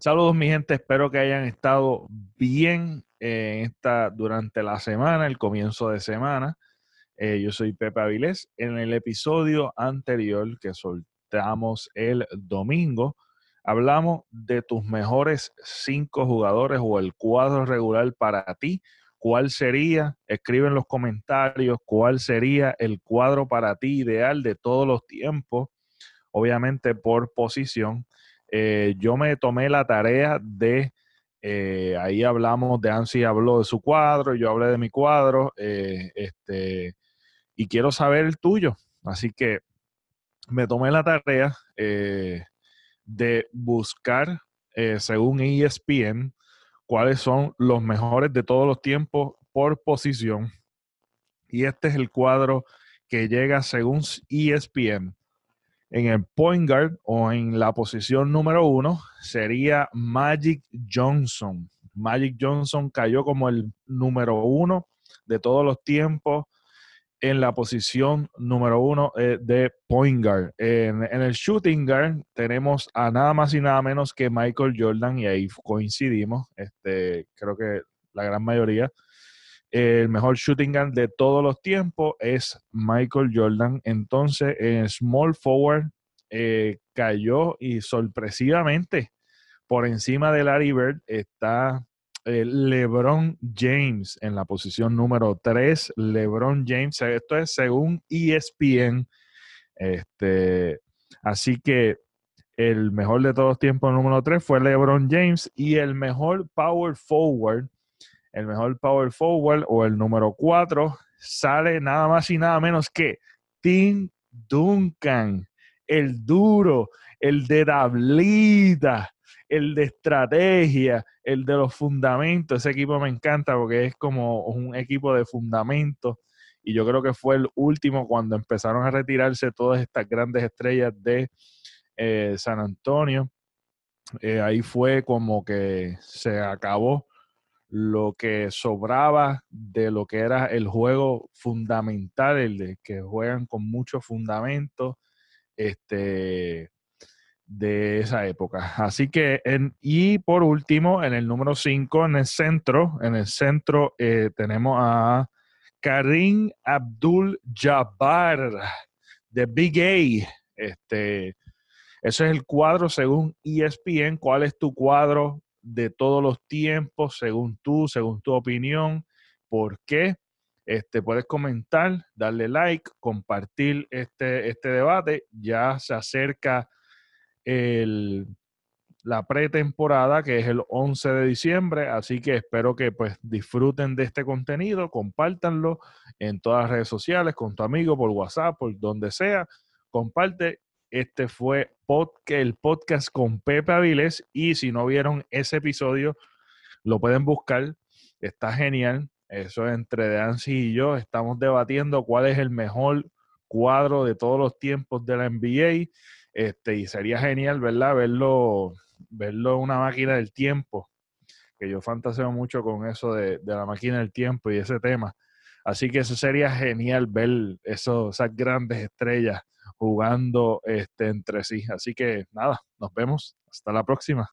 Saludos mi gente, espero que hayan estado bien en esta, durante la semana, el comienzo de semana. Eh, yo soy Pepe Avilés. En el episodio anterior que soltamos el domingo, hablamos de tus mejores cinco jugadores o el cuadro regular para ti. ¿Cuál sería? Escribe en los comentarios cuál sería el cuadro para ti ideal de todos los tiempos, obviamente por posición. Eh, yo me tomé la tarea de, eh, ahí hablamos de Ansi habló de su cuadro, yo hablé de mi cuadro, eh, este, y quiero saber el tuyo. Así que me tomé la tarea de buscar, según ESPN, cuáles son los mejores de todos los tiempos por posición. Y este es el cuadro que llega según ESPN en el point guard o en la posición número uno sería Magic Johnson. Magic Johnson cayó como el número uno de todos los tiempos en la posición número uno eh, de point guard. En, en, el shooting guard tenemos a nada más y nada menos que Michael Jordan y ahí coincidimos. Este, creo que la gran mayoría el mejor shooting guard de todos los tiempos es Michael Jordan. Entonces, en small forward eh, cayó y sorpresivamente por encima de Larry Bird está eh, LeBron James en la posición número 3. LeBron James, esto es según ESPN. Este, así que el mejor de todos los tiempos número 3 fue LeBron James y el mejor power forward el mejor power forward o el número 4 sale nada más y nada menos que Tim Duncan, el duro, el de tablita, el de estrategia, el de los fundamentos. Ese equipo me encanta porque es como un equipo de fundamentos y yo creo que fue el último cuando empezaron a retirarse todas estas grandes estrellas de eh, San Antonio. Eh, ahí fue como que se acabó lo que sobraba de lo que era el juego fundamental, el de que juegan con mucho fundamento este, de esa época. Así que, en, y por último, en el número 5, en el centro, en el centro eh, tenemos a Karim Abdul Jabbar de Big A. Este, ese es el cuadro según ESPN. ¿Cuál es tu cuadro de todos los tiempos, según tú, según tu opinión. ¿Por qué? Este, puedes comentar, darle like, compartir este, este debate. Ya se acerca el, la pretemporada, que es el 11 de diciembre, así que espero que pues disfruten de este contenido, compártanlo en todas las redes sociales, con tu amigo, por WhatsApp, por donde sea. Comparte este fue el podcast con Pepe Avilés y si no vieron ese episodio, lo pueden buscar. Está genial. Eso es entre Dancy y yo. Estamos debatiendo cuál es el mejor cuadro de todos los tiempos de la NBA. Este, y sería genial, ¿verdad? Verlo, verlo en una máquina del tiempo. Que yo fantaseo mucho con eso de, de la máquina del tiempo y ese tema. Así que eso sería genial ver eso, esas grandes estrellas jugando este, entre sí. Así que nada, nos vemos. Hasta la próxima.